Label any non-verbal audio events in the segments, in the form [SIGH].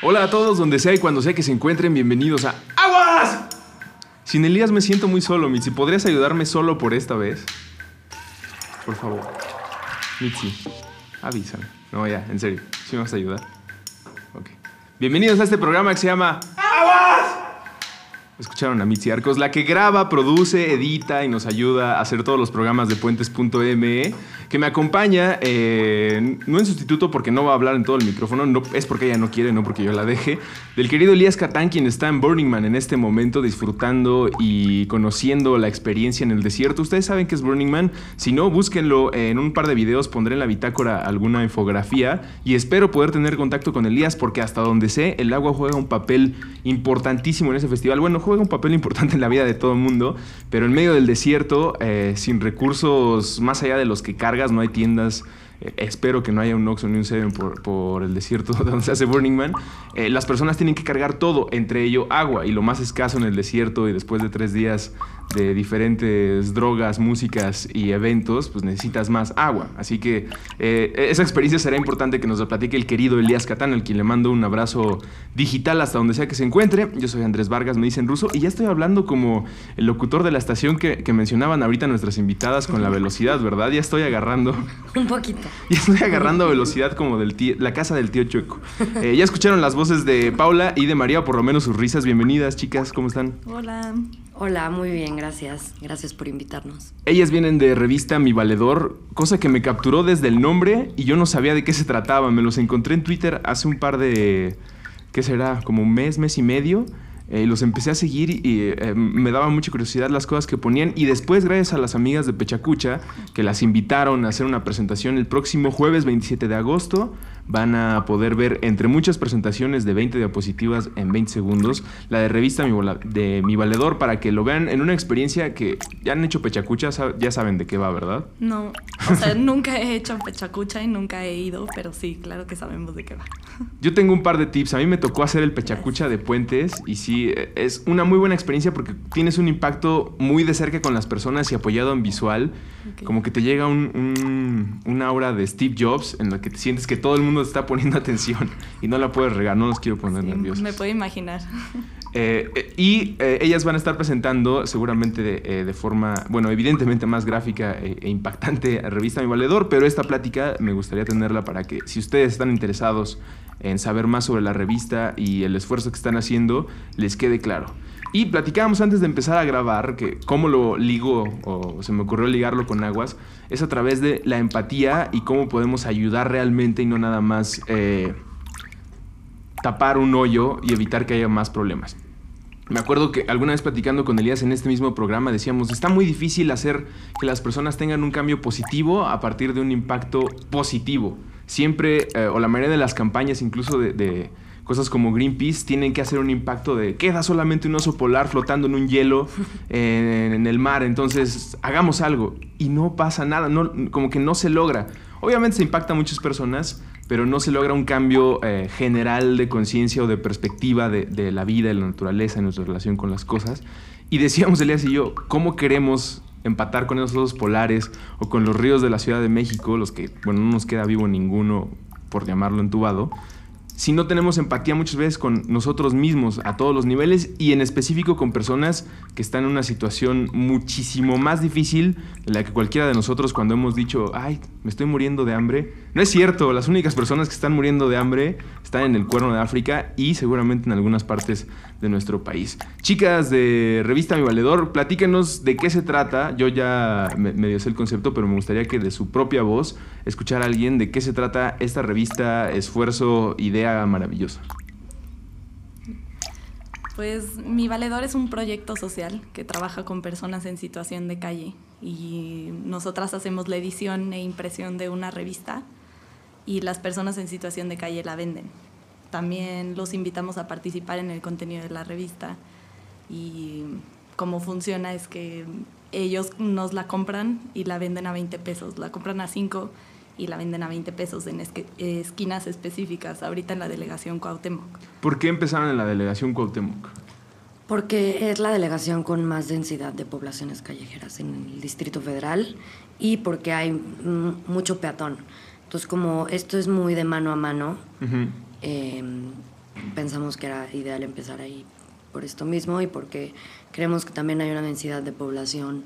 Hola a todos, donde sea y cuando sea que se encuentren, bienvenidos a ¡Aguas! Sin Elías me siento muy solo, Mitzi. ¿Podrías ayudarme solo por esta vez? Por favor. Mitzi, avísame. No, ya, en serio. ¿Sí me vas a ayudar? Ok. Bienvenidos a este programa que se llama Escucharon a Mitzi Arcos, la que graba, produce, edita y nos ayuda a hacer todos los programas de puentes.me, que me acompaña, eh, no en sustituto porque no va a hablar en todo el micrófono, no, es porque ella no quiere, no porque yo la deje, del querido Elías Catán, quien está en Burning Man en este momento disfrutando y conociendo la experiencia en el desierto. Ustedes saben que es Burning Man, si no, búsquenlo en un par de videos, pondré en la bitácora alguna infografía y espero poder tener contacto con Elías porque hasta donde sé, el agua juega un papel importantísimo en ese festival. Bueno, juega un papel importante en la vida de todo el mundo, pero en medio del desierto, eh, sin recursos más allá de los que no hay tiendas. eh, espero que no haya un Oxxo ni un Seven por, por el desierto [LAUGHS] donde se hace Burning Man. eh, las personas tienen que cargar todo, entre ello agua, y lo más escaso en el desierto y después de tres días de diferentes drogas, músicas y eventos, pues necesitas más agua. Así que eh, esa experiencia será importante que nos la platique el querido Elías Catán, al quien le mando un abrazo digital hasta donde sea que se encuentre. Yo soy Andrés Vargas, me dicen ruso, y ya estoy hablando como el locutor de la estación que, que mencionaban ahorita nuestras invitadas con la velocidad, ¿verdad? Ya estoy agarrando, Un poquito. [LAUGHS] ya estoy agarrando velocidad como del tío- la casa del tío Chueco. Eh, ya escucharon las voces de Paula y de María, o por lo menos sus risas. Bienvenidas, chicas, ¿cómo están? Hola. Hola, muy bien, gracias. Gracias por invitarnos. Ellas vienen de revista Mi Valedor, cosa que me capturó desde el nombre y yo no sabía de qué se trataba. Me los encontré en Twitter hace un par de... ¿Qué será? Como un mes, mes y medio. Eh, los empecé a seguir y eh, me daba mucha curiosidad las cosas que ponían. Y después, gracias a las amigas de Pechacucha, que las invitaron a hacer una presentación el próximo jueves 27 de agosto, van a poder ver entre muchas presentaciones de 20 diapositivas en 20 segundos la de revista de Mi Valedor para que lo vean en una experiencia que ya han hecho Pechacucha, sa- ya saben de qué va, ¿verdad? No, o sea, nunca he hecho pechacucha y nunca he ido, pero sí, claro que sabemos de qué va. Yo tengo un par de tips. A mí me tocó hacer el pechacucha de puentes y sí, eh, es una muy buena experiencia porque tienes un impacto muy de cerca con las personas y apoyado en visual. Como que te llega un, un, un aura de Steve Jobs en la que te sientes que todo el mundo te está poniendo [LAUGHS] atención y no la puedes regar. No los quiero poner Sí, nerviosos. me puedo imaginar. [LAUGHS] Eh, eh, y eh, ellas van a estar presentando seguramente de, eh, forma, bueno, evidentemente más gráfica e, e impactante a Revista Mi Valedor, pero esta plática me gustaría tenerla para que si ustedes están interesados en saber más sobre la revista y el esfuerzo que están haciendo, les quede claro. Y platicábamos antes de empezar a grabar que cómo lo ligo o se me ocurrió ligarlo con aguas es a través de la empatía y cómo podemos ayudar realmente y no nada más tapar un hoyo y evitar que haya más problemas. Me acuerdo que alguna vez platicando con Elías en este mismo programa decíamos, está muy difícil hacer que las personas tengan un cambio positivo a partir de un impacto positivo. Siempre, eh, o la mayoría de las campañas, incluso de, de cosas como Greenpeace, tienen que hacer un impacto de queda solamente un oso polar flotando en un hielo [LAUGHS] en, en el mar, entonces hagamos algo. Y no pasa nada, no, como que no se logra. Obviamente se impacta a muchas personas, pero no se logra un cambio eh, general de conciencia o de perspectiva de, de la vida, de la naturaleza, en nuestra relación con las cosas. Y decíamos Elías y yo, ¿cómo queremos empatar con esos osos polares o con los ríos de la Ciudad de México, los que, bueno, no nos queda vivo ninguno, por llamarlo entubado, si no tenemos empatía muchas veces con nosotros mismos a todos los niveles y en específico con personas que están en una situación muchísimo más difícil de la que cualquiera de nosotros cuando hemos dicho, ay, me estoy muriendo de hambre. No es cierto, las únicas personas que están muriendo de hambre están en el cuerno de África y seguramente en algunas partes de nuestro país. Chicas de Revista Mi Valedor, platíquenos de qué se trata. Yo ya me, medio sé el concepto, pero me gustaría que de su propia voz escuchar a alguien de qué se trata esta revista, esfuerzo, idea maravillosa. Pues Mi Valedor es un proyecto social que trabaja con personas en situación de calle y nosotras hacemos la edición e impresión de una revista y las personas en situación de calle la venden. También los invitamos a participar en el contenido de la revista y cómo funciona es que ellos nos la compran y la venden a 20 pesos, la compran a 5 y la venden a 20 pesos en esquinas específicas, ahorita en la delegación Cuauhtémoc. ¿Por qué empezaron en la delegación Cuauhtémoc? Porque es la delegación con más densidad de poblaciones callejeras en el Distrito Federal y porque hay mucho peatón. Entonces, como esto es muy de mano a mano, em, pensamos que era ideal empezar ahí por esto mismo y porque creemos que también hay una densidad de población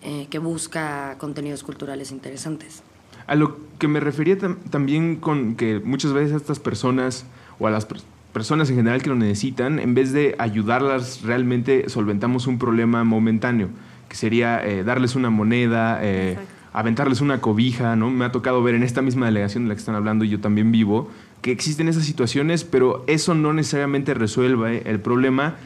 eh, que busca contenidos culturales interesantes. A lo que me refería también con que muchas veces a estas personas o a las personas en general que lo necesitan, en vez de ayudarlas realmente solventamos un problema momentáneo, que sería eh, darles una moneda, eh, aventarles una cobija, ¿no? Me ha tocado ver en esta misma delegación de la que están hablando y yo también vivo, que existen esas situaciones, pero eso no necesariamente resuelve el problema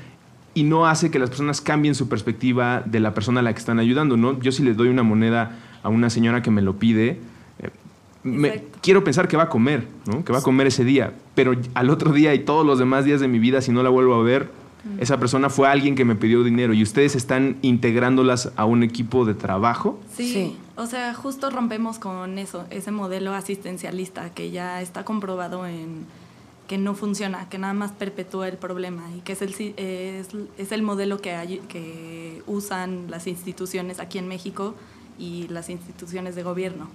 y no hace que las personas cambien su perspectiva de la persona a la que están ayudando, ¿no? Yo si le doy una moneda a una señora que me lo pide, quiero pensar que va a comer, ¿no? que va a comer ese día, pero al otro día y todos los demás días de mi vida, si no la vuelvo a ver, esa persona fue alguien que me pidió dinero y ustedes están integrándolas a un equipo de trabajo. Sí, o sea, justo rompemos con eso, ese modelo asistencialista que ya está comprobado en que no funciona, que nada más perpetúa el problema y que es el, es, es el modelo que, hay, que usan las instituciones aquí en México y las instituciones de gobierno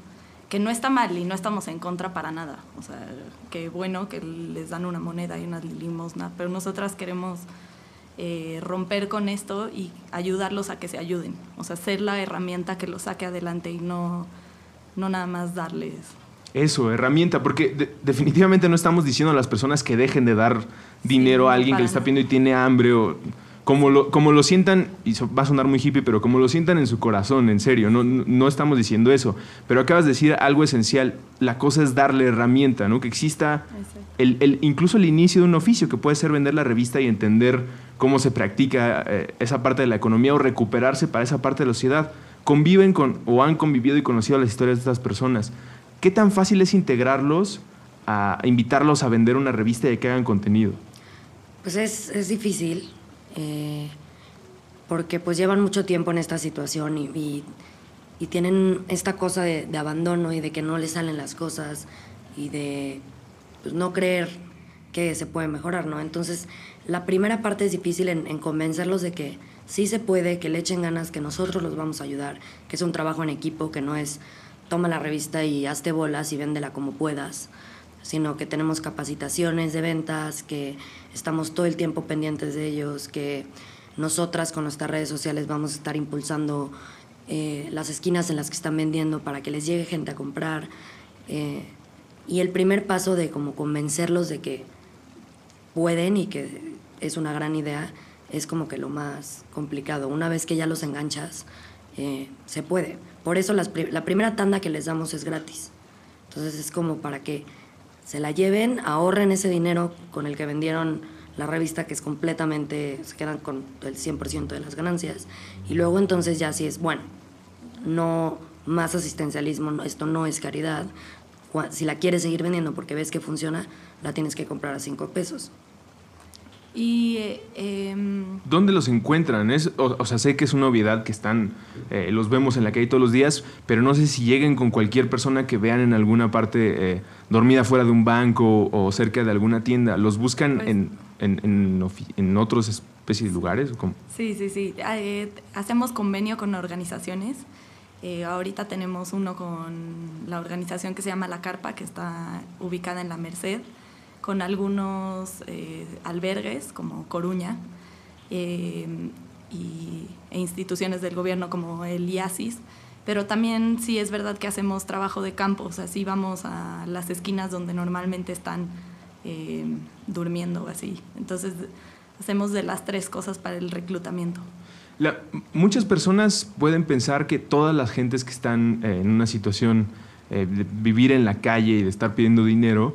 que no está mal y no estamos en contra para nada. O sea, que bueno que les dan una moneda y una limosna, pero nosotras queremos eh, romper con esto y ayudarlos a que se ayuden. O sea, ser la herramienta que los saque adelante y no, no nada más darles. Eso, herramienta, porque definitivamente no estamos diciendo a las personas que dejen de dar dinero a alguien que le está pidiendo y tiene hambre o como lo, como lo sientan, y va a sonar muy hippie, pero como lo sientan en su corazón, en serio, no, no estamos diciendo eso. Pero acabas de decir algo esencial, la cosa es darle herramienta, ¿no? que exista el, el, incluso el inicio de un oficio, que puede ser vender la revista y entender cómo se practica eh, esa parte de la economía o recuperarse para esa parte de la sociedad. Conviven con o han convivido y conocido las historias de estas personas. ¿Qué tan fácil es integrarlos, a, invitarlos a vender una revista y que hagan contenido? Pues es, es difícil eh, porque pues llevan mucho tiempo en esta situación y, y, tienen esta cosa de, abandono y de que no les salen las cosas y de pues, no creer que se puede mejorar, ¿no? Entonces, la primera parte es difícil en, en, convencerlos de que sí se puede, que le echen ganas, que nosotros los vamos a ayudar, que es un trabajo en equipo, que no es toma la revista y hazte bolas y véndela como puedas sino que tenemos capacitaciones de ventas, que estamos todo el tiempo pendientes de ellos, que nosotras con nuestras redes sociales vamos a estar impulsando eh, las esquinas en las que están vendiendo para que les llegue gente a comprar. Eh, y el primer paso de como convencerlos de que pueden y que es una gran idea es como que lo más complicado. Una vez que ya los enganchas, eh, se puede. Por eso la primera tanda que les damos es gratis. Entonces es como para que se la lleven, ahorren ese dinero con el que vendieron la revista, que es completamente, se quedan con el 100% de las ganancias. Y luego entonces ya sí es, bueno, no más asistencialismo, esto no es caridad. Si la quieres seguir vendiendo porque ves que funciona, la tienes que comprar a 5 pesos. Y, em, ¿Dónde los encuentran? Es, o, sea, sé que es una obviedad que están, eh, los vemos en la calle todos los días, pero no sé si lleguen con cualquier persona que vean en alguna parte eh, dormida fuera de un banco o cerca de alguna tienda. ¿Los buscan pues en, en, en, otros especies de lugares? ¿o Sí, sí, sí. Eh, hacemos convenio con organizaciones. ahorita tenemos uno con la organización que se llama La Carpa, que está ubicada en La Merced con algunos eh, albergues como Coruña eh, y, e instituciones del gobierno como el IASIS, pero también sí es verdad que hacemos trabajo de campo, o sea, sí vamos a las esquinas donde normalmente están eh, durmiendo así. Entonces hacemos de las tres cosas para el reclutamiento. muchas personas pueden pensar que todas las gentes que están en una situación de vivir en la calle y de estar pidiendo dinero,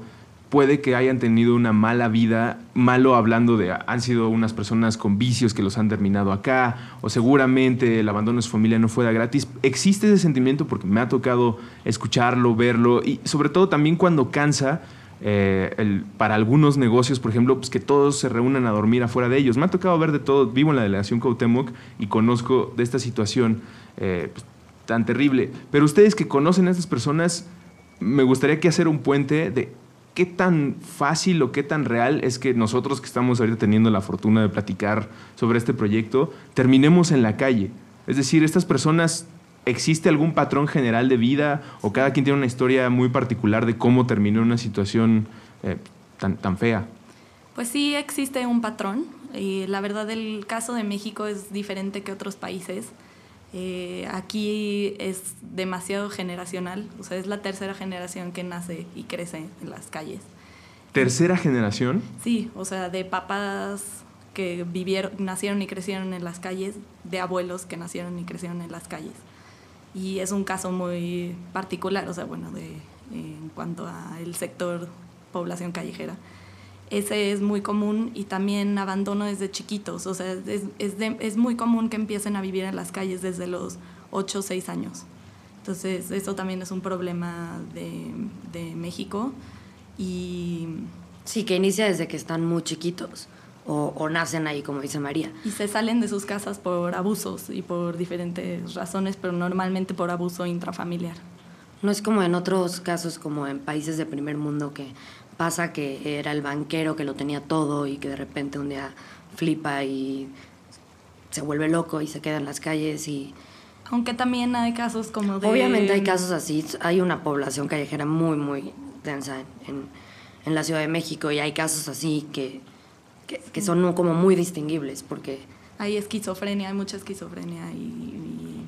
puede que hayan tenido una mala vida, malo hablando de han sido unas personas con vicios que los han terminado acá, o seguramente el abandono de su familia no fuera gratis. Existe ese sentimiento porque me ha tocado escucharlo, verlo, y sobre todo también cuando cansa. Eh, para algunos negocios, por ejemplo, pues que todos se reúnan a dormir afuera de ellos. Me ha tocado ver de todo, vivo en la delegación Cautemoc y conozco de esta situación eh, pues, tan terrible. Pero ustedes que conocen a estas personas, me gustaría que hacer un puente de qué tan fácil o qué tan real es que nosotros que estamos ahorita teniendo la fortuna de platicar sobre este proyecto, terminemos en la calle. Es decir, estas personas, ¿existe algún patrón general de vida o cada quien tiene una historia muy particular de cómo terminó una situación eh, tan, tan fea? Pues sí existe un patrón y la verdad el caso de México es diferente que otros países. Eh, aquí es demasiado generacional, o sea, es la tercera generación que nace y crece en las calles. ¿Tercera generación? Sí, o sea, de papás que vivieron, nacieron y crecieron en las calles, de abuelos que nacieron y crecieron en las calles. Y es un caso muy particular, o sea, bueno, de, en cuanto al sector población callejera ese es muy común y también abandono desde chiquitos. O sea, es, es, es, muy común que empiecen a vivir en las calles desde los 8 o 6 años. Entonces, eso también es un problema de, de México. Y... Sí, que inicia desde que están muy chiquitos. O, o, nacen ahí, como dice María. Y se salen de sus casas por abusos y por diferentes razones, pero normalmente por abuso intrafamiliar. No es como en otros casos, como en países de primer mundo, que pasa que era el banquero que lo tenía todo y que de repente un día flipa y se vuelve loco y se queda en las calles y... Aunque también hay casos como de... Obviamente hay casos así, hay una población callejera muy, muy densa en, en la Ciudad de México y hay casos así que, que, son como muy distinguibles porque... Hay esquizofrenia, hay mucha esquizofrenia y...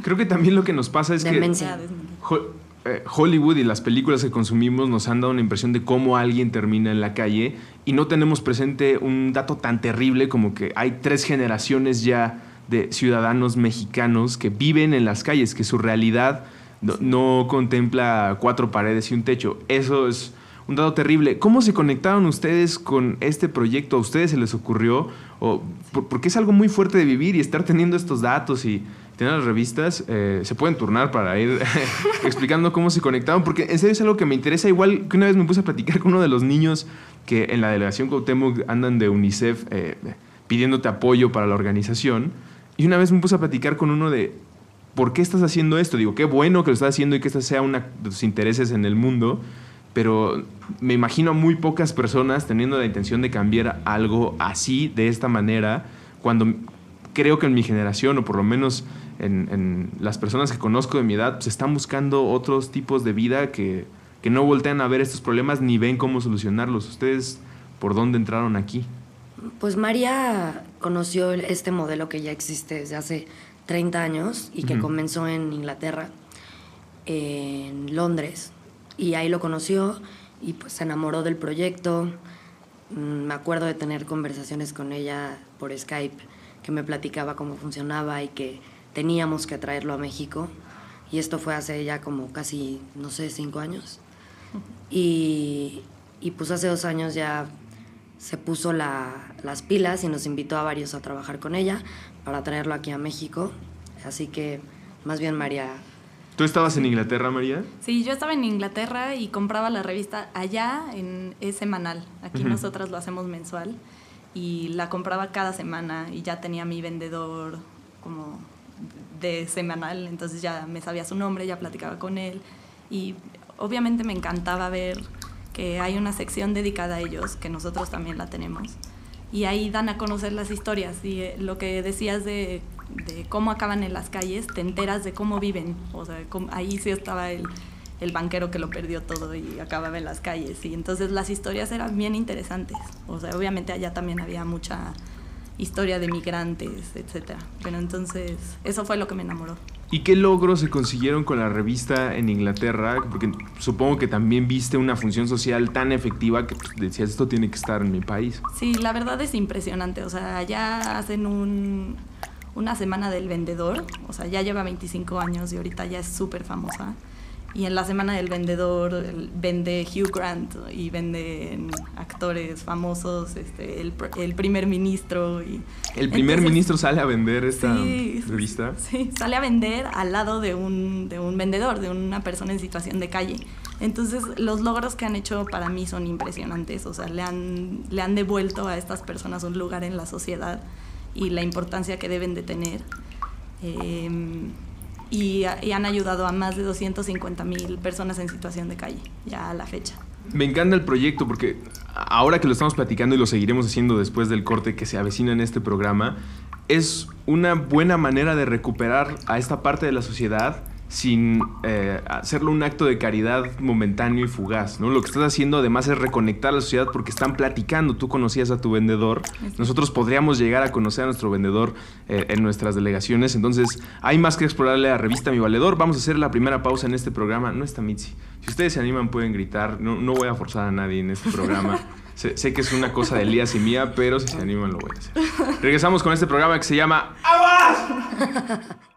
Creo que también lo que nos pasa es demencia. que... Eh, Hollywood y las películas que consumimos nos han dado una impresión de cómo alguien termina en la calle y no tenemos presente un dato tan terrible como que hay tres generaciones ya de ciudadanos mexicanos que viven en las calles, que su realidad no, contempla cuatro paredes y un techo. Eso es un dato terrible. ¿Cómo se conectaron ustedes con este proyecto? ¿A ustedes se les ocurrió? O, porque es algo muy fuerte de vivir y estar teniendo estos datos y tienen las revistas, eh, se pueden turnar para ir [LAUGHS] explicando cómo se conectaban, porque en serio es algo que me interesa, igual que una vez me puse a platicar con uno de los niños que en la delegación Cuauhtémoc andan de UNICEF eh, pidiéndote apoyo para la organización, y una vez me puse a platicar con uno de, ¿por qué estás haciendo esto? Digo, qué bueno que lo estás haciendo y que este sea uno de tus intereses en el mundo, pero me imagino a muy pocas personas teniendo la intención de cambiar algo así, de esta manera, cuando creo que en mi generación, o por lo menos en, las personas que conozco de mi edad, se pues, están buscando otros tipos de vida que, que no voltean a ver estos problemas ni ven cómo solucionarlos. ¿Ustedes por dónde entraron aquí? Pues María conoció este modelo que ya existe desde hace 30 años y que comenzó en Inglaterra, en Londres, y ahí lo conoció y pues se enamoró del proyecto. Mm, me acuerdo de tener conversaciones con ella por Skype que me platicaba cómo funcionaba y que teníamos que traerlo a México. Y esto fue hace ya como casi, no sé, cinco años. Y, y pues hace dos años ya se puso la, las pilas y nos invitó a varios a trabajar con ella para traerlo aquí a México. Así que más bien María... ¿Tú estabas en Inglaterra, María? Sí, yo estaba en Inglaterra y compraba la revista allá en es semanal. Aquí nosotras lo hacemos mensual y la compraba cada semana y ya tenía mi vendedor como de semanal, entonces ya me sabía su nombre, ya platicaba con él y obviamente me encantaba ver que hay una sección dedicada a ellos, que nosotros también la tenemos, y ahí dan a conocer las historias y eh, lo que decías de, cómo acaban en las calles, te enteras de cómo viven, o sea, ahí sí estaba el, el banquero que lo perdió todo y acababa en las calles, y entonces las historias eran bien interesantes, o sea, obviamente allá también había mucha historia de migrantes, etc. Pero entonces eso fue lo que me enamoró. ¿Y qué logros se consiguieron con la revista en Inglaterra? Porque supongo que también viste una función social tan efectiva que pues, decías esto tiene que estar en mi país. Sí, la verdad es impresionante. O sea, ya hacen un, una semana del vendedor. O sea, ya lleva 25 años y ahorita ya es súper famosa. Y en la semana del vendedor vende Hugh Grant y venden actores famosos, este, el, el primer ministro. Y, El primer Entonces, ministro sale a vender esta Sí, revista. Sí, sale a vender al lado de un, de un vendedor, de una persona en situación de calle. Entonces, los logros que han hecho para mí son impresionantes. O sea, le han, le han devuelto a estas personas un lugar en la sociedad y la importancia que deben de tener. Eh, y, han ayudado a más de 250 mil personas en situación de calle, ya a la fecha. Me encanta el proyecto porque ahora que lo estamos platicando y lo seguiremos haciendo después del corte que se avecina en este programa, es una buena manera de recuperar a esta parte de la sociedad sin eh, hacerlo un acto de caridad momentáneo y fugaz, ¿no? Lo que estás haciendo además es reconectar a la sociedad porque están platicando, tú conocías a tu vendedor, nosotros podríamos llegar a conocer a nuestro vendedor eh, en nuestras delegaciones, entonces hay más que explorarle a la revista Mi Valedor, vamos a hacer la primera pausa en este programa, no está Mitzi, si ustedes se animan pueden gritar, no, no voy a forzar a nadie en este programa. [LAUGHS] Sé, sé que es una cosa de Elías y mía, pero si se animan lo voy a hacer. Regresamos con este programa que se llama [LAUGHS]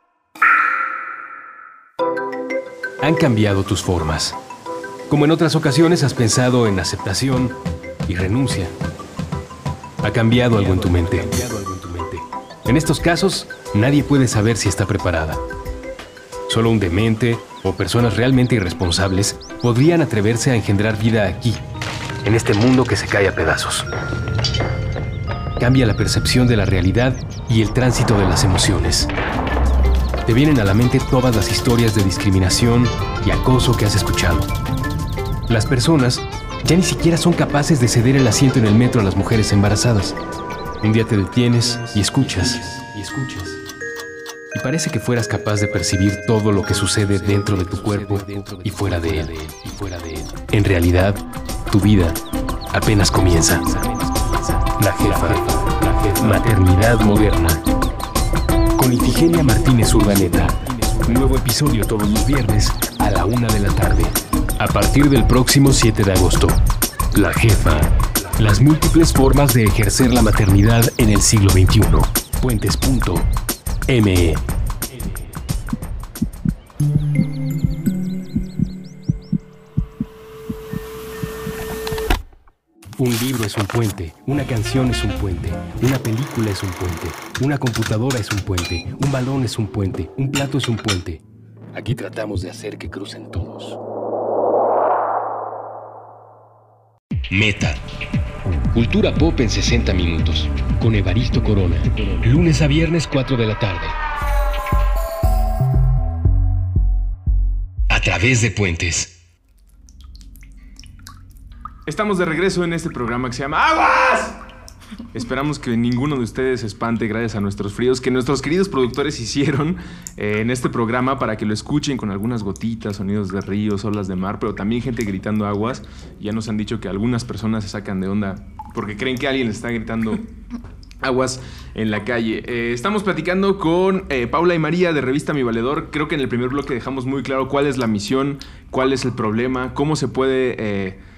Han cambiado tus formas. Como en otras ocasiones has pensado en aceptación y renuncia. Ha cambiado algo en tu mente. En estos casos, nadie puede saber si está preparada. Solo un demente o personas realmente irresponsables podrían atreverse a engendrar vida aquí, en este mundo que se cae a pedazos. Cambia la percepción de la realidad y el tránsito de las emociones. Te vienen a la mente todas las historias de discriminación y acoso que has escuchado. Las personas ya ni siquiera son capaces de ceder el asiento en el metro a las mujeres embarazadas. Un día te detienes y escuchas, y escuchas. Y parece que fueras capaz de percibir todo lo que sucede dentro de tu cuerpo y fuera de él. En realidad, tu vida apenas comienza. La jefa. Maternidad moderna. Con Ifigenia Martínez Urdaneta. Nuevo episodio todos los viernes a la una de la tarde. A partir del próximo 7 de agosto. La jefa. Las múltiples formas de ejercer la maternidad en el siglo XXI. Puentes.me. Un libro es un puente, una canción es un puente, una película es un puente, una computadora es un puente, un balón es un puente, un plato es un puente. Aquí tratamos de hacer que crucen todos. Meta. Cultura pop en 60 minutos. Con Evaristo Corona. Lunes a viernes 4 de la tarde. A través de puentes. Estamos de regreso en este programa que se llama ¡Aguas! Esperamos que ninguno de ustedes se espante gracias a nuestros fríos que nuestros queridos productores hicieron eh, en este programa para que lo escuchen con algunas gotitas, sonidos de ríos, olas de mar, pero también gente gritando aguas. Ya nos han dicho que algunas personas se sacan de onda porque creen que alguien está gritando aguas en la calle. Eh, estamos platicando con eh, Paula y María de Revista Mi Valedor. Creo que en el primer bloque dejamos muy claro cuál es la misión, cuál es el problema, cómo se puede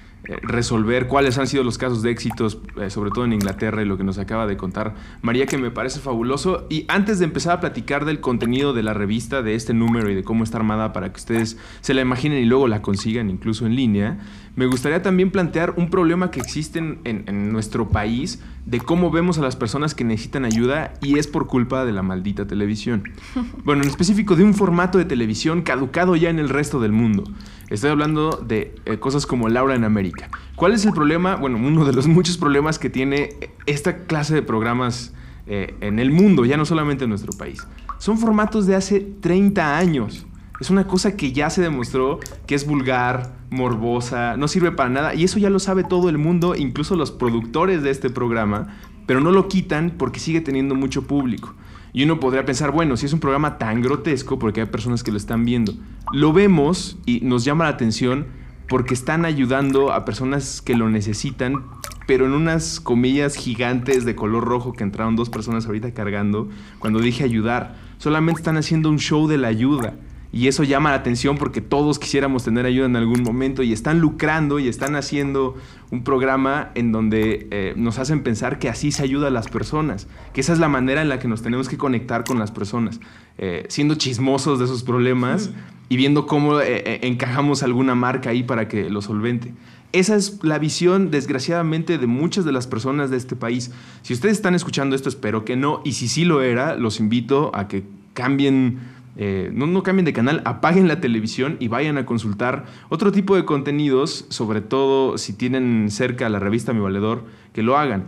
resolver, cuáles han sido los casos de éxitos, eh, sobre todo en Inglaterra y lo que nos acaba de contar María, que me parece fabuloso. Y antes de empezar a platicar del contenido de la revista, de este número y de cómo está armada para que ustedes se la imaginen y luego la consigan incluso en línea, me gustaría también plantear un problema que existe en- en nuestro país de cómo vemos a las personas que necesitan ayuda y es por culpa de la maldita televisión. [LAUGHS] Bueno, en específico de un formato de televisión caducado ya en el resto del mundo. Estoy hablando de eh, cosas como Laura en América. ¿Cuál es el problema? Bueno, uno de los [LAUGHS] muchos problemas que tiene esta clase de programas eh, en el mundo, ya no solamente en nuestro país. Son formatos de hace 30 años. Es una cosa que ya se demostró que es vulgar, morbosa, no sirve para nada. Y eso ya lo sabe todo el mundo, incluso los productores de este programa, pero no lo quitan porque sigue teniendo mucho público. Y uno podría pensar, bueno, si es un programa tan grotesco, porque hay personas que lo están viendo. Lo vemos y nos llama la atención porque están ayudando a personas que lo necesitan, pero en unas comillas gigantes de color rojo que entraron dos personas ahorita cargando, cuando dije ayudar, solamente están haciendo un show de la ayuda. Y eso llama la atención porque todos quisiéramos tener ayuda en algún momento y están lucrando y están haciendo un programa en donde eh, nos hacen pensar que así se ayuda a las personas, que esa es la manera en la que nos tenemos que conectar con las personas, eh, siendo chismosos de esos problemas y viendo cómo eh, encajamos alguna marca ahí para que lo solvente. Esa es la visión, desgraciadamente, de muchas de las personas de este país. Si ustedes están escuchando esto, espero que no, y si sí lo era, los invito a que cambien eh, no, cambien de canal, apaguen la televisión y vayan a consultar otro tipo de contenidos, sobre todo si tienen cerca la revista Mi Valedor, que lo hagan.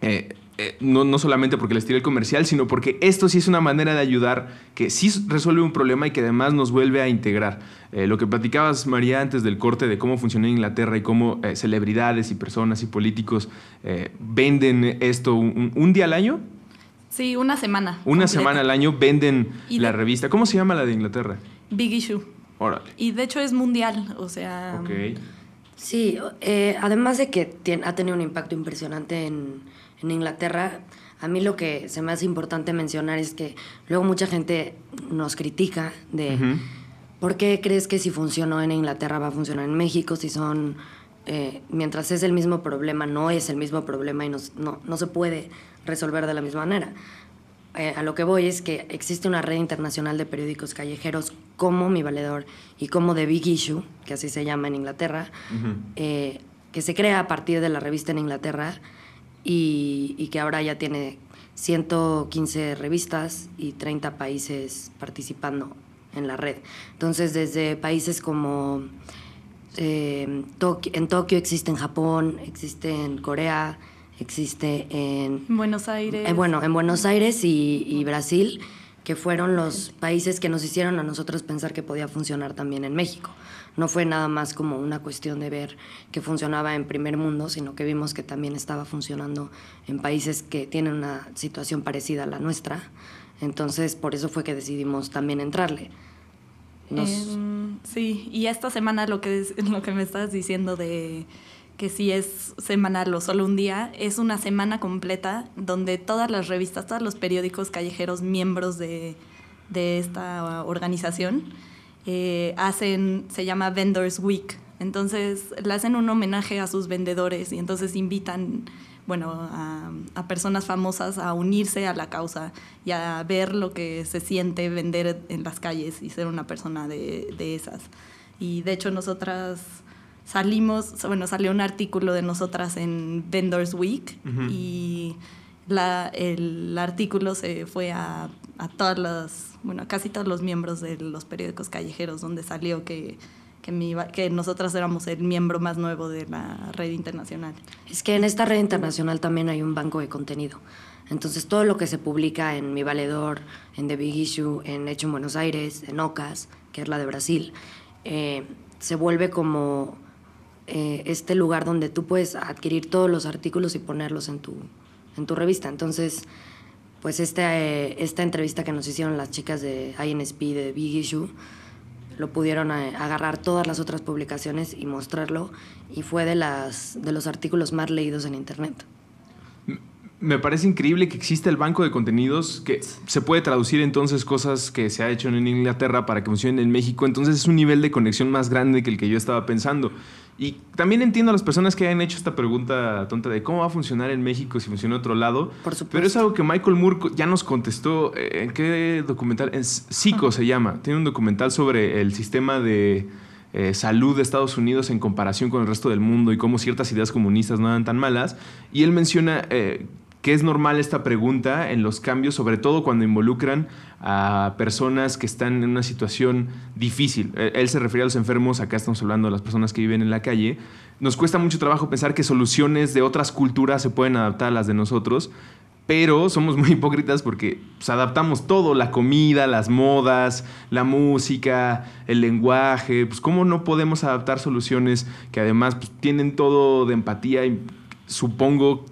Eh, eh, no, solamente porque les tire el comercial, sino porque esto sí es una manera de ayudar que sí resuelve un problema y que además nos vuelve a integrar. lo que platicabas, María, antes del corte de cómo funciona Inglaterra y cómo celebridades y personas y políticos venden esto un día al año, Sí, una semana. Una semana al año venden la revista. ¿Cómo se llama la de Inglaterra? Big Issue. Órale. Y de hecho es mundial, o sea... Ok. Sí, eh, además de que ha tenido un impacto impresionante en, Inglaterra, a mí lo que se me hace importante mencionar es que luego mucha gente nos critica de por qué crees que si funcionó en Inglaterra va a funcionar en México, si son... Eh, mientras es el mismo problema, no es el mismo problema y no, no se puede resolver de la misma manera. Eh, a lo que voy es que existe una red internacional de periódicos callejeros como Mi Valedor y como The Big Issue, que así se llama en Inglaterra, eh, que se crea a partir de la revista en Inglaterra y, y, que ahora ya tiene 115 revistas y 30 países participando en la red. Entonces, desde países como eh, en Tokio existe en Japón, existe en Corea, existe en... Buenos Aires. Eh, bueno, en Buenos Aires y, Brasil, que fueron los países que nos hicieron a nosotros pensar que podía funcionar también en México. No fue nada más como una cuestión de ver que funcionaba en primer mundo, sino que vimos que también estaba funcionando en países que tienen una situación parecida a la nuestra. Entonces, por eso fue que decidimos también entrarle. Em, sí, y esta semana lo que, [LAUGHS] lo que me estás diciendo de que si es semanal o solo un día, es una semana completa donde todas las revistas, todos los periódicos callejeros miembros de, esta organización eh, hacen, se llama Vendors Week. Entonces le hacen un homenaje a sus vendedores y entonces invitan bueno, a, personas famosas a unirse a la causa y a ver lo que se siente vender en las calles y ser una persona de, de esas. Y de hecho nosotras salimos, bueno, salió un artículo de nosotras en Vendors Week y la, el artículo se fue a, a todas las, bueno, casi todos los miembros de los periódicos callejeros donde salió que, que, que nosotras éramos el miembro más nuevo de la red internacional. Es que en esta red internacional también hay un banco de contenido. Entonces todo lo que se publica en Mi Valedor, en The Big Issue, en Hecho en Buenos Aires, en OCAS, que es la de Brasil, eh, se vuelve como eh, este lugar donde tú puedes adquirir todos los artículos y ponerlos en tu, en tu revista. Entonces, pues este, esta entrevista que nos hicieron las chicas de INSP, de Big Issue, lo pudieron eh, agarrar todas las otras publicaciones y mostrarlo, y fue de, las, de los artículos más leídos en Internet me parece increíble que exista el banco de contenidos que se puede traducir entonces cosas que se ha hecho en Inglaterra para que funcionen en México. Entonces es un nivel de conexión más grande que el que yo estaba pensando. Y también entiendo a las personas que hayan hecho esta pregunta tonta de cómo va a funcionar en México si funciona en otro lado. Por supuesto. Pero es algo que Michael Moore ya nos contestó. Eh, ¿En qué documental? En Psico se llama. Tiene un documental sobre el sistema de eh, salud de Estados Unidos en comparación con el resto del mundo y cómo ciertas ideas comunistas no eran tan malas. Y él menciona eh, que es normal esta pregunta en los cambios, sobre todo cuando involucran a personas que están en una situación difícil. E, él se refiere a los enfermos, acá estamos hablando de las personas que viven en la calle. Nos cuesta mucho trabajo pensar que soluciones de otras culturas se pueden adaptar a las de nosotros, pero somos muy [LAUGHS] hipócritas porque pues, adaptamos todo, la comida, las modas, la música, el lenguaje, pues cómo no podemos adaptar soluciones que además pues, tienen todo de empatía y supongo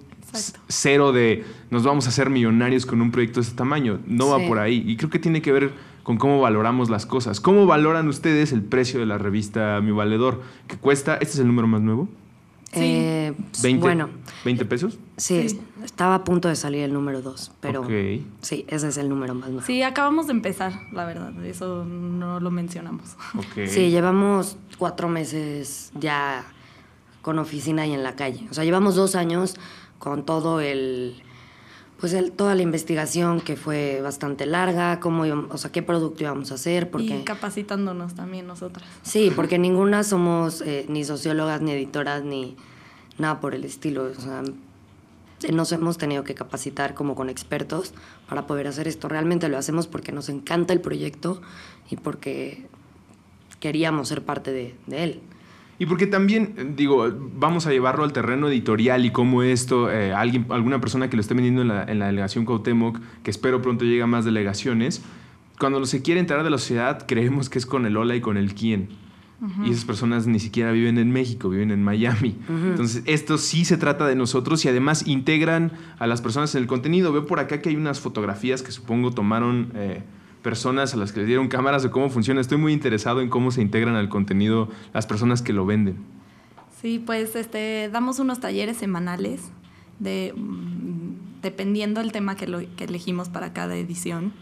cero de nos vamos a hacer millonarios con un proyecto de este tamaño. No va por ahí. Y creo que tiene que ver con cómo valoramos las cosas. ¿Cómo valoran ustedes el precio de la revista Mi Valedor? Que cuesta, este es el número más nuevo. Eh, 20, Bueno, ¿20 pesos? sí, Sí. estaba a punto de salir el número 2, pero sí, ese es el número más nuevo. Sí, acabamos de empezar, la verdad. Eso no lo mencionamos. Sí, llevamos cuatro meses ya con oficina y en la calle. O sea, llevamos dos años con todo el, pues el, toda la investigación que fue bastante larga, cómo íbamos- o sea, qué producto íbamos a hacer, porque Y capacitándonos también nosotras. sí, porque ninguna somos eh, ni sociólogas ni editoras ni nada por el estilo. O sea, nos hemos tenido que capacitar como con expertos para poder hacer esto. Realmente lo hacemos porque nos encanta el proyecto y porque queríamos ser parte de, de él. Y porque también, eh, digo, vamos a llevarlo al terreno editorial y cómo esto, eh, alguien, alguna persona que lo esté vendiendo en la, en la delegación Cuauhtémoc, que espero pronto llegue a más delegaciones, cuando se quiere enterar de la sociedad, creemos que es con el hola y con el quién. Y esas personas ni siquiera viven en México, viven en Miami. Entonces, esto sí se trata de nosotros y además integran a las personas en el contenido. Veo por acá que hay unas fotografías que supongo tomaron eh, personas a las que les dieron cámaras de cómo funciona. Estoy muy interesado en cómo se integran al contenido las personas que lo venden. Sí, pues este, damos unos talleres semanales de, mm, dependiendo del tema que, lo, que elegimos para cada edición.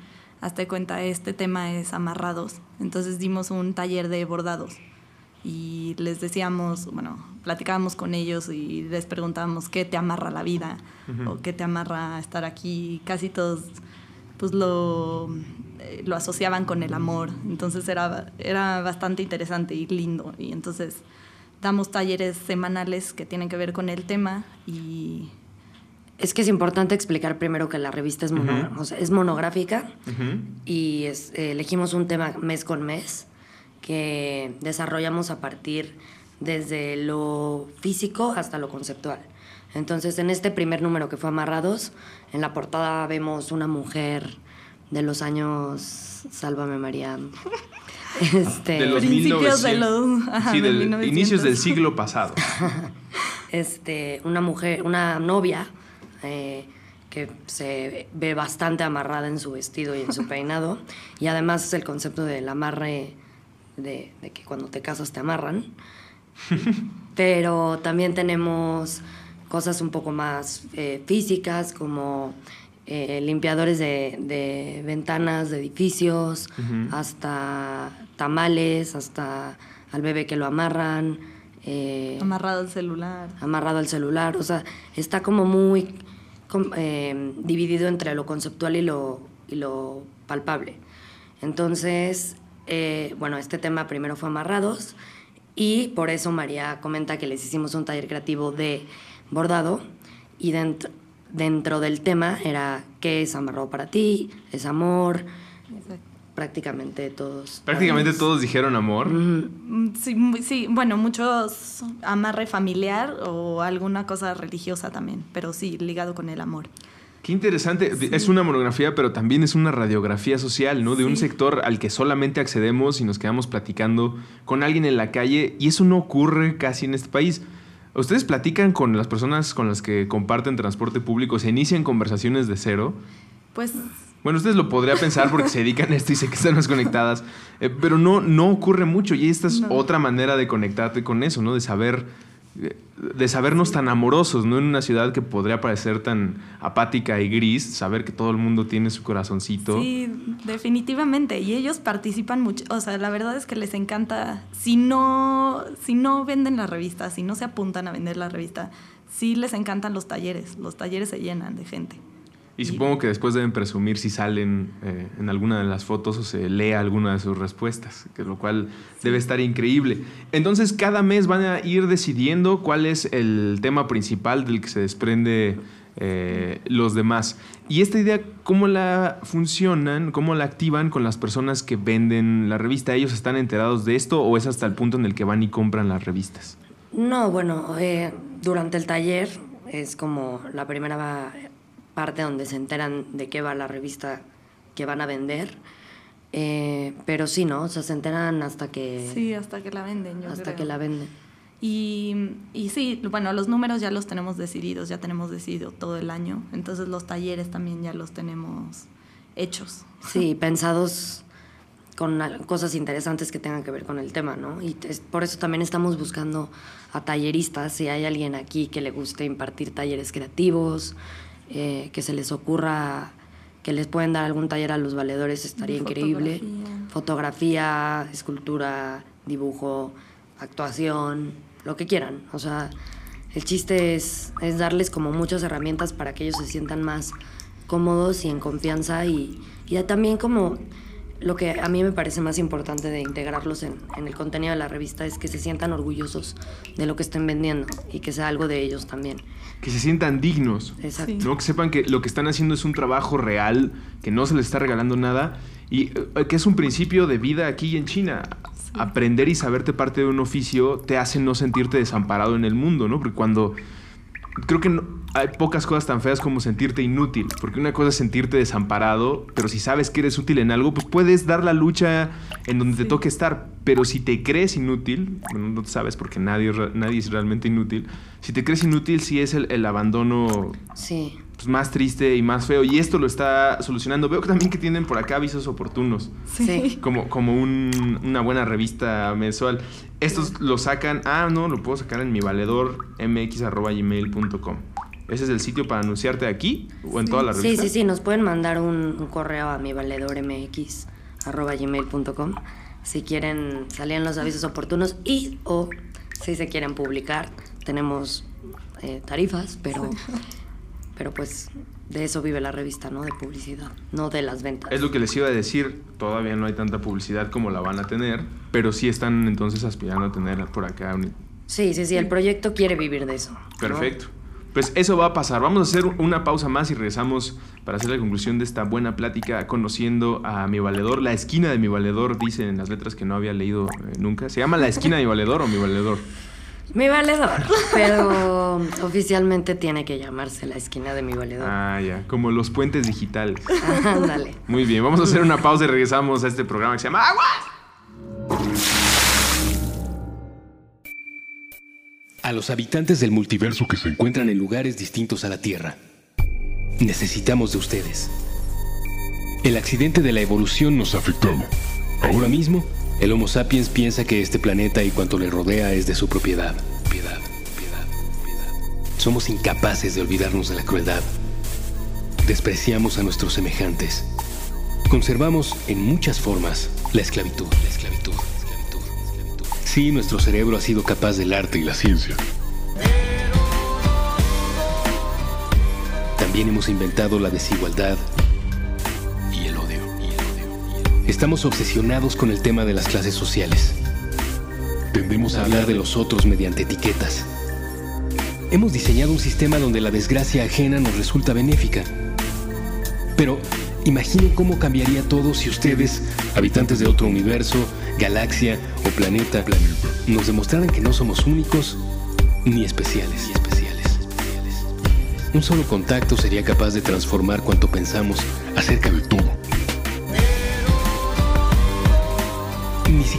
Hazte cuenta, este tema es amarrados. Entonces dimos un taller de bordados y les decíamos, bueno, platicábamos con ellos y les preguntábamos qué te amarra la vida o qué te amarra estar aquí. Casi todos pues lo, lo asociaban con el amor. Entonces era, era bastante interesante y lindo. Y entonces damos talleres semanales que tienen que ver con el tema y Es que es importante explicar primero que la revista es, mono- Ujú. o sea, es monográfica y es- eh, elegimos un tema mes con mes que desarrollamos a partir desde lo físico hasta lo conceptual. Entonces, en este primer número que fue Amarrados, en la portada vemos una mujer de los años, sálvame María, [LAUGHS] este, De los Principios 1900. de los- ajá, sí, del del- 1900. inicios del siglo pasado. [LAUGHS] este, una mujer, una novia eh, que se ve bastante amarrada en su vestido y en su [LAUGHS] peinado. Y además es el concepto del amarre de, de que cuando te casas te amarran. Pero también tenemos cosas un poco más eh, físicas como eh, limpiadores de, de ventanas de edificios, hasta tamales, hasta al bebé que lo amarran. eh, amarrado al celular. amarrado al celular. O sea, está como muy eh, dividido entre lo conceptual y lo, y lo palpable. Entonces, eh, bueno, este tema primero fue amarrados y por eso María comenta que les hicimos un taller creativo de bordado y dentro, dentro del tema era qué es amarrado para ti, es amor, prácticamente todos. Prácticamente todos dijeron amor. Mm, Sí, muy- sí, bueno, muchos amarre familiar o alguna cosa religiosa también, pero sí, ligado con el amor. Qué interesante. Es una monografía, pero también es una radiografía social, ¿no? De un sector al que solamente accedemos y nos quedamos platicando con alguien en la calle y eso no ocurre casi en este país. ¿Ustedes platican con las personas con las que comparten transporte público? ¿Se inician conversaciones de cero? Pues Bueno, ustedes lo podría pensar porque se dedican a esto y sé que están más conectadas, eh, pero no, no ocurre mucho y esta es No. otra manera de conectarte con eso, ¿no? De saber, de sabernos tan amorosos, ¿no? En una ciudad que podría parecer tan apática y gris, saber que todo el mundo tiene su corazoncito. sí, definitivamente. Y ellos participan mucho. O sea, la verdad es que les encanta. Si no, si no venden la revista, si no se apuntan a vender la revista, sí les encantan los talleres. Los talleres se llenan de gente. Y supongo que después deben presumir si salen eh, en alguna de las fotos o se lee alguna de sus respuestas, que lo cual debe estar increíble. Entonces, cada mes van a ir decidiendo cuál es el tema principal del que se desprende eh, los demás. Y esta idea, ¿cómo la funcionan, cómo la activan con las personas que venden la revista? ¿Ellos están enterados de esto o es hasta el punto en el que van y compran las revistas? No, bueno, eh, durante el taller es como la primera va- parte donde se enteran de qué va la revista que van a vender. Eh, pero sí, ¿no? O sea, se enteran hasta que, Sí, hasta que la venden. Yo hasta creo. que la venden. Y, y sí, bueno, los números ya los tenemos decididos, ya tenemos decidido todo el año. Entonces los talleres también ya los tenemos hechos. Sí, [LAUGHS] pensados con cosas interesantes que tengan que ver con el tema, ¿no? Y por eso también estamos buscando a talleristas, si hay alguien aquí que le guste impartir talleres creativos, eh, que se les ocurra que les pueden dar algún taller a los valedores, estaría increíble. Fotografía, escultura, dibujo, actuación, lo que quieran. O sea, el chiste es, es darles como muchas herramientas para que ellos se sientan más cómodos y en confianza y, y también como lo que a mí me parece más importante de integrarlos en, en, el contenido de la revista es que se sientan orgullosos de lo que estén vendiendo y que sea algo de ellos también. Que se sientan dignos. Exacto. ¿no? Que sepan que lo que están haciendo es un trabajo real, que no se les está regalando nada y eh, que es un principio de vida aquí en China. Aprender y saberte parte de un oficio te hace no sentirte desamparado en el mundo, ¿no? Porque cuando creo que hay pocas cosas tan feas como sentirte inútil, porque una cosa es sentirte desamparado, pero si sabes que eres útil en algo, pues puedes dar la lucha en donde te toque estar, pero si te crees inútil, bueno, no sabes porque nadie, nadie es realmente inútil, si te crees inútil, sí es el, el abandono sí pues, más triste y más feo. Y esto lo está solucionando. Veo que también que tienen por acá avisos oportunos. Sí. Como, como una buena revista mensual. Estos lo sacan. Ah, no, lo puedo sacar en mi valedor mx.gmail.com. ¿Ese es el sitio para anunciarte aquí o en toda la revista? Sí, sí, sí. Nos pueden mandar un, correo a mi valedor mx.gmail.com si quieren salir en los avisos oportunos y o si se quieren publicar. Tenemos eh, tarifas, pero pero pues de eso vive la revista, ¿no? De publicidad, no de las ventas. Es lo que les iba a decir, todavía no hay tanta publicidad como la van a tener, pero sí están entonces aspirando a tener por acá. Un... Sí, sí, sí, el proyecto quiere vivir de eso. Perfecto. Pues eso va a pasar. Vamos a hacer una pausa más y regresamos para hacer la conclusión de esta buena plática conociendo a mi valedor. La esquina de mi valedor, dicen en las letras que no había leído eh, nunca. ¿Se llama la esquina de mi valedor o mi valedor? Mi valedor, pero oficialmente tiene que llamarse la esquina de mi valedor. Ah, ya, como los puentes digitales. Ándale. Muy bien, vamos a hacer una pausa y regresamos a este programa que se llama Aguas. A los habitantes del multiverso que se encuentran en lugares distintos a la Tierra, necesitamos de ustedes. El accidente de la evolución nos ha afectado. Ahora mismo, el Homo sapiens piensa que este planeta y cuanto le rodea es de su propiedad. Piedad, piedad, piedad. Somos incapaces de olvidarnos de la crueldad. Despreciamos a nuestros semejantes. Conservamos en muchas formas la esclavitud, la esclavitud, la esclavitud, la esclavitud. Sí, nuestro cerebro ha sido capaz del arte y la ciencia. También hemos inventado la desigualdad Estamos obsesionados con el tema de las clases sociales. Tendemos a hablar de los otros mediante etiquetas. Hemos diseñado un sistema donde la desgracia ajena nos resulta benéfica. Pero imaginen cómo cambiaría todo si ustedes, habitantes de otro universo, galaxia o planeta, nos demostraran que no somos únicos ni especiales. especiales. Un solo contacto sería capaz de transformar cuanto pensamos acerca de todo.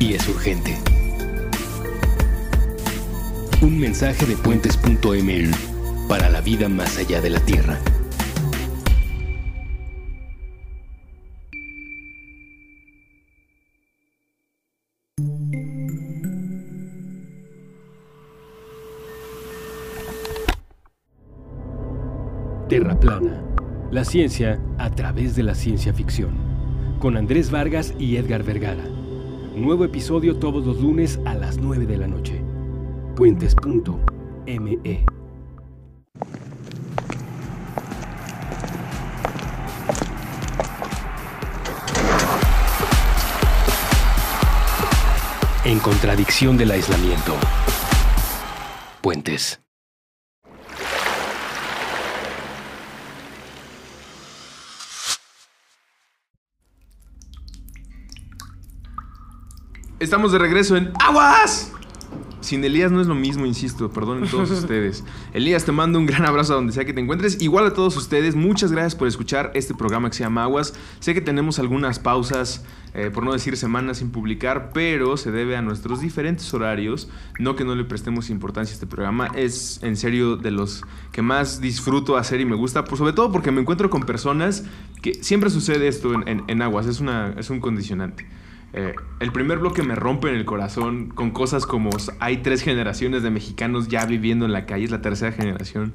y es urgente. Un mensaje de puentes.ml para la vida más allá de la Tierra. Terra plana. La ciencia a través de la ciencia ficción con Andrés Vargas y Edgar Vergara. Nuevo episodio todos los lunes a las 9 de la noche. Puentes.me. En contradicción del aislamiento. Puentes. Estamos de regreso en Aguas. Sin Elías no es lo mismo, insisto, perdonen todos [LAUGHS] ustedes. Elías, te mando un gran abrazo a donde sea que te encuentres. Igual a todos ustedes, muchas gracias por escuchar este programa que se llama Aguas. Sé que tenemos algunas pausas, eh, por no decir semanas sin publicar, pero se debe a nuestros diferentes horarios. No que no le prestemos importancia a este programa, es en serio de los que más disfruto hacer y me gusta, pues sobre todo porque me encuentro con personas que siempre sucede esto en, en- en Aguas, es, una, es un condicionante. Eh, el primer bloque me rompe en el corazón con cosas como hay tres generaciones de mexicanos ya viviendo en la calle, es la tercera generación,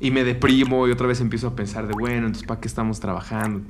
y me deprimo y otra vez empiezo a pensar de, bueno, entonces ¿para qué estamos trabajando?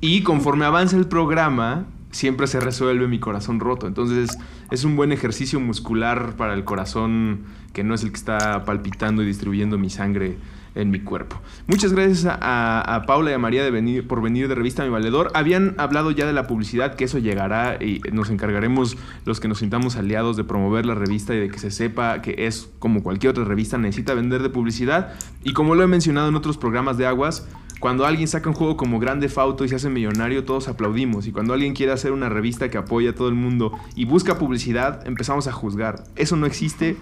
Y conforme avanza el programa, siempre se resuelve mi corazón roto. Entonces es un buen ejercicio muscular para el corazón que no es el que está palpitando y distribuyendo mi sangre en mi cuerpo. Muchas gracias a, Paula y a María por venir de Revista Mi Valedor. Habían hablado ya de la publicidad, que eso llegará y nos encargaremos los que nos sintamos aliados de promover la revista y de que se sepa que es como cualquier otra revista, necesita vender de publicidad. Y como lo he mencionado en otros programas de Aguas, cuando alguien saca un juego como Grande Fauto y se hace millonario, todos aplaudimos. Y cuando alguien quiere hacer una revista que apoya a todo el mundo y busca publicidad, empezamos a juzgar. Eso no existe.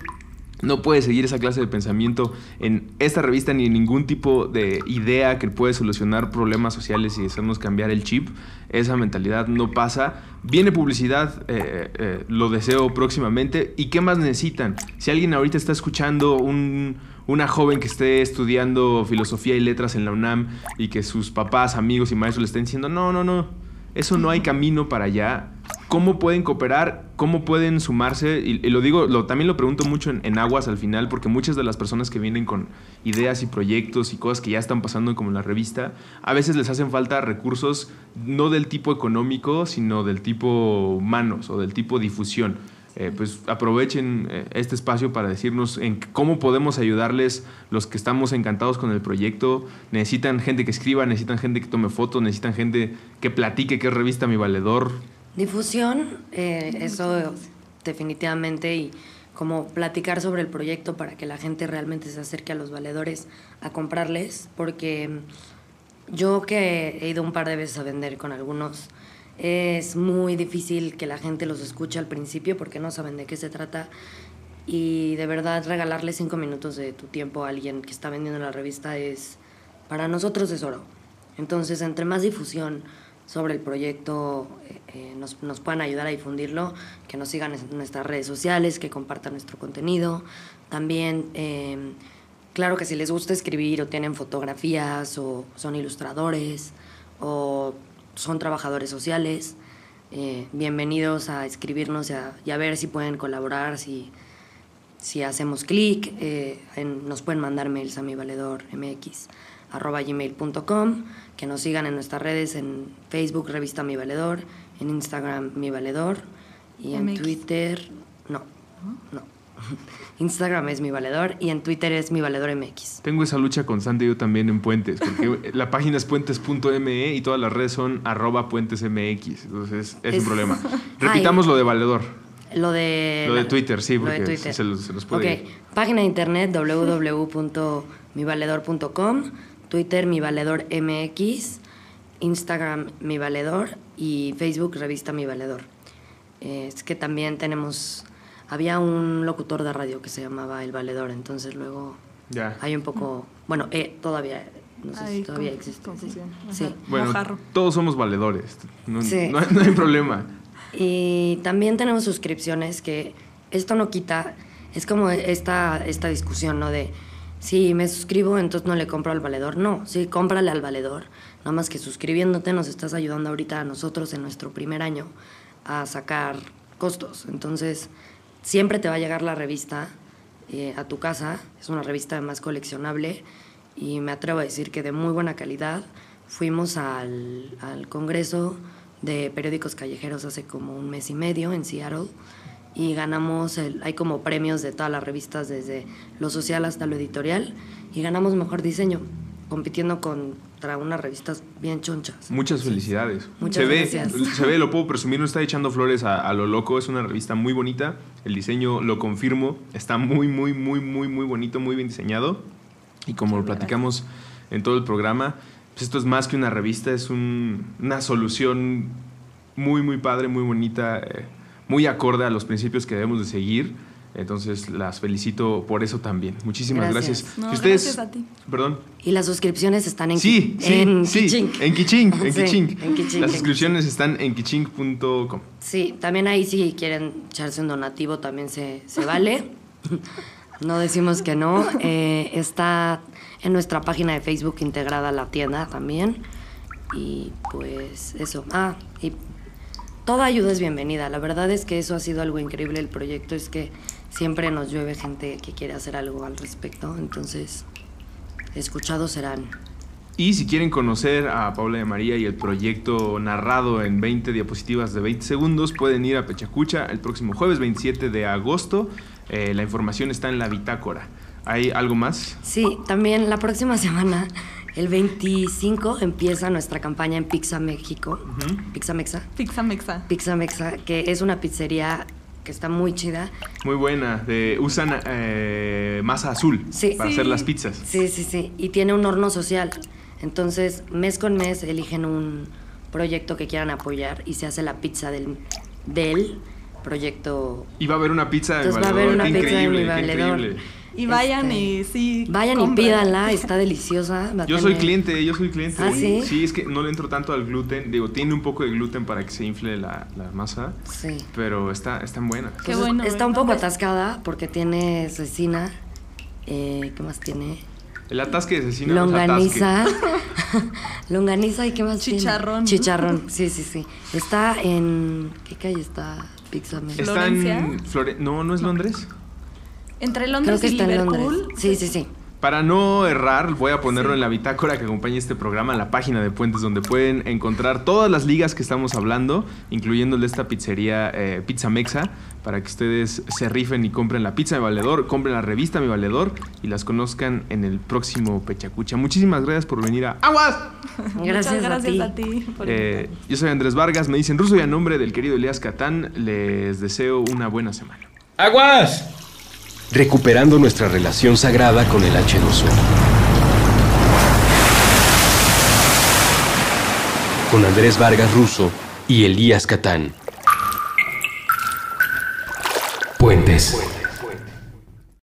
No puede seguir esa clase de pensamiento en esta revista ni en ningún tipo de idea que puede solucionar problemas sociales y hacernos cambiar el chip. Esa mentalidad no pasa. Viene publicidad, eh, eh, lo deseo próximamente. ¿Y qué más necesitan? Si alguien ahorita está escuchando un, una joven que esté estudiando filosofía y letras en la UNAM y que sus papás, amigos y maestros le estén diciendo, no, no, no, eso no hay camino para allá. ¿Cómo pueden cooperar? ¿Cómo pueden sumarse? Y, lo digo, lo, también lo pregunto mucho en, Aguas al final, porque muchas de las personas que vienen con ideas y proyectos y cosas que ya están pasando como en la revista, a veces les hacen falta recursos no del tipo económico, sino del tipo humanos o del tipo difusión. Eh, pues aprovechen eh, este espacio para decirnos en cómo podemos ayudarles los que estamos encantados con el proyecto. Necesitan gente que escriba, necesitan gente que tome fotos, necesitan gente que platique qué revista Mi Valedor. Difusión, eh, eso definitivamente, y como platicar sobre el proyecto para que la gente realmente se acerque a los valedores a comprarles, porque yo que he ido un par de veces a vender con algunos, es muy difícil que la gente los escuche al principio porque no saben de qué se trata y de verdad regalarle cinco minutos de tu tiempo a alguien que está vendiendo la revista es, para nosotros es oro. Entonces, entre más difusión sobre el proyecto eh, eh, nos, nos puedan ayudar a difundirlo, que nos sigan en nuestras redes sociales, que compartan nuestro contenido. También, eh, claro que si les gusta escribir o tienen fotografías o son ilustradores o son trabajadores sociales, eh, bienvenidos a escribirnos y a, y a ver si pueden colaborar, si, si hacemos clic, nos pueden mandar mails a mi valedor mx gmail.com, que nos sigan en nuestras redes, en Facebook, Revista Mi Valedor, en Instagram, Mi Valedor, y en MX. Twitter, no, no. [LAUGHS] Instagram es Mi Valedor y en Twitter es Mi Valedor MX. Tengo esa lucha constante yo también en Puentes, porque [LAUGHS] la página es puentes.me y todas las redes son arroba puentesmx. Entonces es, Es- un problema. [LAUGHS] Ay. Repitamos lo de Valedor. Lo de... Lo de Twitter, sí, porque Twitter. se los- se los puede- Ok, página de internet www.mivaledor.com, Twitter Mi Valedor MX, Instagram Mi Valedor y Facebook Revista Mi Valedor. Eh, es que también tenemos... Había un locutor de radio que se llamaba El Valedor, entonces luego Ya. hay un poco... Bueno, eh, todavía... No sé si todavía existe. sí. Bueno, Mojarro. todos somos valedores. No, Sí. no hay- no hay problema. [LAUGHS] Y también tenemos suscripciones que esto no quita, es como esta, esta discusión, ¿no? De, si me suscribo, entonces no le compro al valedor. No, sí, cómprale al valedor. Nada más que suscribiéndote nos estás ayudando ahorita a nosotros en nuestro primer año a sacar costos. Entonces, siempre te va a llegar la revista eh, a tu casa. Es una revista más coleccionable y me atrevo a decir que de muy buena calidad. Fuimos al, al Congreso de Periódicos Callejeros hace como un mes y medio en Seattle y ganamos, el, hay como premios de todas las revistas desde lo social hasta lo editorial y ganamos mejor diseño compitiendo contra unas revistas bien chonchas. Muchas felicidades. Muchas se ve, gracias. Se ve, lo puedo presumir, no está echando flores a, a lo loco. Es una revista muy bonita. El diseño lo confirmo. Está muy, muy, muy, muy, muy bonito, muy bien diseñado. Y como lo platicamos en todo el programa, pues esto es más que una revista, es un- una solución muy, muy padre, muy bonita. eh, muy acorde a los principios que debemos de seguir. Entonces las felicito por eso también. Muchísimas gracias. Gracias. No, Si ustedes, gracias a ti. Perdón. Y las suscripciones están en, Sí, Ki- sí, en sí, Kiching. en Kiching, en Sí, Kiching. en Kiching, Las en suscripciones están en kiching.com. Sí, también ahí si quieren echarse un donativo también se, se vale. No decimos que no. Eh, está en nuestra página de Facebook integrada la tienda también. Y pues eso. Ah, y toda ayuda es bienvenida. La verdad es que eso ha sido algo increíble el proyecto. Es que siempre nos llueve gente que quiere hacer algo al respecto. Entonces, escuchados serán. Y si quieren conocer a Paula de María y el proyecto narrado en 20 diapositivas de 20 segundos, pueden ir a Pechacucha el próximo jueves 27 de agosto. Eh, la información está en la bitácora. ¿Hay algo más? Sí, también la próxima [LAUGHS] semana, el 25, empieza nuestra campaña en Pizza México. Pizza Mexa. Pizza Mexa. Pizza Mexa, que es una pizzería que está muy chida. Muy buena. De, usan eh, masa azul Sí. para Sí. hacer las pizzas. Sí, sí, sí. Y tiene un horno social. Entonces, mes con mes eligen un proyecto que quieran apoyar y se hace la pizza del, del proyecto. Y va a haber una pizza de mi Entonces va a haber una Qué pizza de mi increíble, valedor. increíble. Y vayan Este, y sí. Vayan y pídanla, está deliciosa. va Yo soy cliente, yo soy cliente. ¿Ah, sí? Sí, es que no le entro tanto al gluten. Digo, tiene un poco de gluten para que se infle la, la masa, Sí. pero está, están buenas. Qué Entonces, bueno, Está un poco atascada porque tiene cecina. Eh, ¿Qué más tiene? El atasque de cecina. Longaniza. [LAUGHS] Longaniza y qué más tiene? Chicharrón. Chicharrón, sí, sí, sí. Está en. ¿Qué calle está Es- Está en ¿Florencia? Flore- No, no es Londres. Entre Creo Londres que y está en Liverpool. Londres. Sí, sí, sí. Para no errar, voy a ponerlo Sí. en la bitácora que acompaña este programa, en la página de Puentes, donde pueden encontrar todas las ligas que estamos hablando, incluyendo el de esta pizzería eh, Pizza Mexa, para que ustedes se rifen y compren la pizza de Valedor, compren la revista Mi Valedor y las conozcan en el próximo Pechacucha. Muchísimas gracias por venir a Aguas. Gracias, Muchas gracias a a ti. ti. por Eh, yo soy Andrés Vargas, me dicen ruso y a nombre del querido Elías Catán, les deseo una buena semana. ¡Aguas! Recuperando nuestra relación sagrada con el H2O. Con Andrés Vargas Russo y Elías Catán. Puentes.